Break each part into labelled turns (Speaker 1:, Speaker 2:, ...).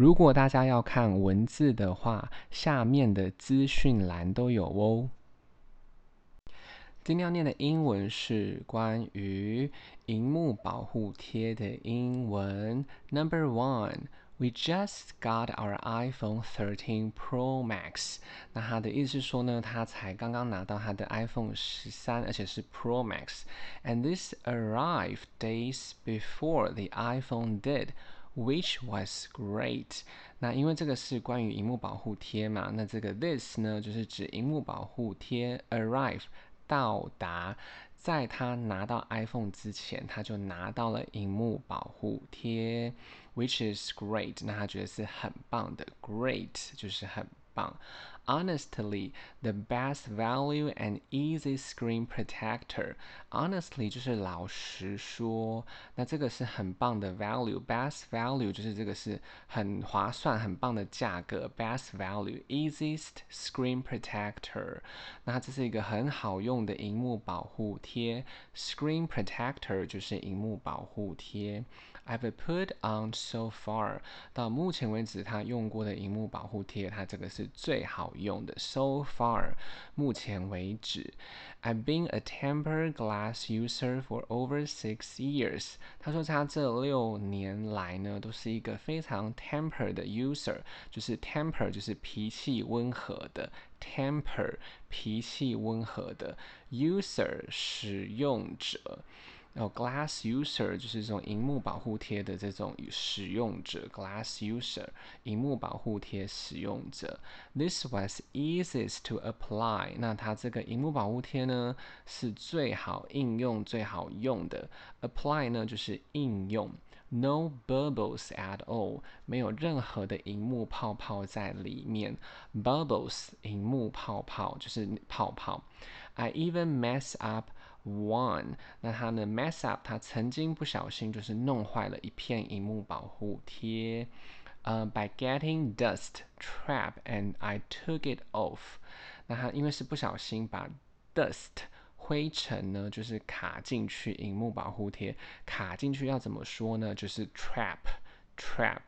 Speaker 1: 如果大家要看文字的话，下面的资讯栏都有哦。今天要念的英文是关于荧幕保护贴的英文。Number one, we just got our iPhone 13 Pro Max。那他的意思是说呢，他才刚刚拿到他的 iPhone 十三，而且是 Pro Max。And this arrived days before the iPhone did, which was great。那因为这个是关于荧幕保护贴嘛，那这个 this 呢，就是指荧幕保护贴 arrive。到达，在他拿到 iPhone 之前，他就拿到了荧幕保护贴，which is great。那他觉得是很棒的，great 就是很棒。Honestly, the best value and easy screen protector. Honestly 就是老实说，那这个是很棒的 value。Best value 就是这个是很划算、很棒的价格。Best value, easiest screen protector。那这是一个很好用的萤幕保护贴。Screen protector 就是萤幕保护贴。I've put on so far，到目前为止，他用过的萤幕保护贴，它这个是最好 用的。So far，目前为止。I've been a temper glass user for over six years。他说他这六年来呢，都是一个非常 temper 的 user，就是 temper 就是脾气温和的，temper 脾气温和的 user 使用者。然后、glass user 就是这种萤幕保护贴的这种使用者，glass user 萤幕保护贴使用者。This was easiest to apply。那它这个萤幕保护贴呢，是最好应用、最好用的。Apply 呢就是应用。No bubbles at all，没有任何的萤幕泡泡在里面。Bubbles 萤幕泡泡就是泡泡。I even mess up。One，那他呢？mess up，他曾经不小心就是弄坏了一片荧幕保护贴，呃、，by getting dust trap and I took it off。那他因为是不小心把 dust 灰尘呢，就是卡进去荧幕保护贴，卡进去要怎么说呢？就是 trap trap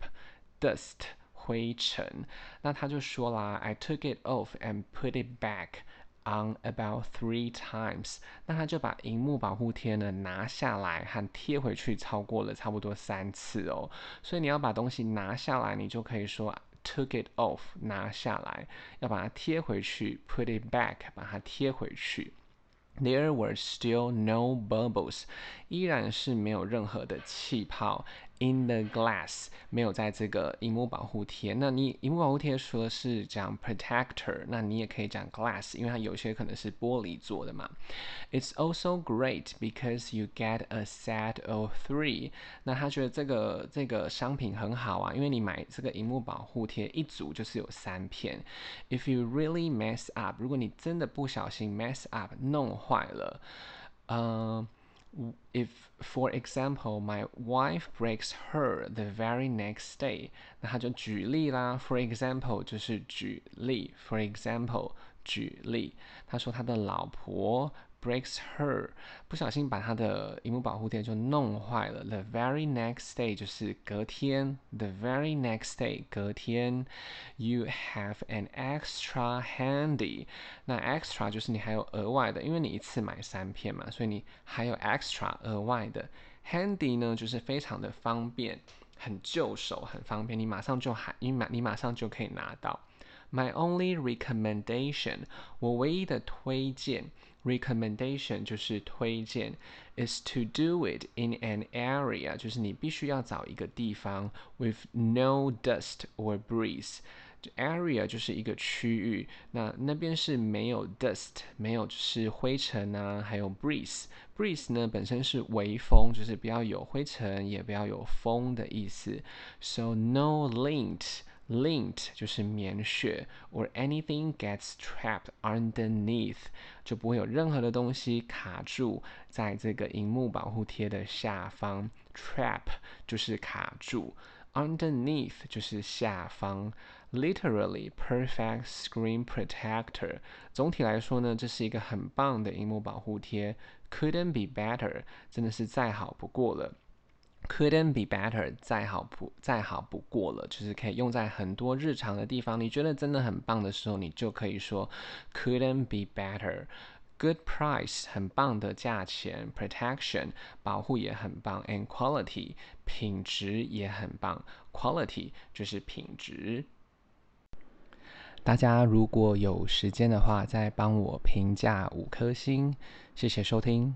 Speaker 1: dust 灰尘。那他就说啦，I took it off and put it back。On about three times，那他就把荧幕保护贴呢拿下来和贴回去，超过了差不多三次哦。所以你要把东西拿下来，你就可以说 took it off，拿下来，要把它贴回去，put it back，把它贴回去。There were still no bubbles，依然是没有任何的气泡。In the glass 没有在这个萤幕保护贴，那你萤幕保护贴说是讲 protector，那你也可以讲 glass，因为它有些可能是玻璃做的嘛。It's also great because you get a set of three。那他觉得这个这个商品很好啊，因为你买这个萤幕保护贴一组就是有三片。If you really mess up，如果你真的不小心 mess up 弄坏了，嗯、If, for example, my wife breaks her the very next day，那他就举例啦。For example，就是举例。For example，举例。他说他的老婆 breaks her，不小心把她的荧幕保护贴就弄坏了。The very next day 就是隔天。The very next day，隔天。You have an extra handy。那 extra 就是你还有额外的，因为你一次买三片嘛，所以你还有 extra 额外的。Handy 呢，就是非常的方便，很就手，很方便，你马上就还，你马你马上就可以拿到。My only recommendation，我唯一的推荐 ，recommendation 就是推荐，is to do it in an area，就是你必须要找一个地方，with no dust or breeze。area 就是一个区域，那那边是没有 dust，没有就是灰尘啊，还有 breeze。breeze 呢本身是微风，就是不要有灰尘，也不要有风的意思。So no lint。 Lint 就是棉絮，or anything gets trapped underneath，就不会有任何的东西卡住在这个荧幕保护贴的下方。Trap 就是卡住，underneath 就是下方。Literally perfect screen protector。总体来说呢，这是一个很棒的荧幕保护贴，couldn't be better，真的是再好不过了。Couldn't be better 再好不再好不过了，就是可以用在很多日常的地方。你觉得真的很棒的时候，你就可以说 couldn't be better。Good price 很棒的价钱，protection 保护也很棒，and quality 品质也很棒，quality 就是品质。大家如果有时间的话，再帮我评价五颗星，谢谢收听。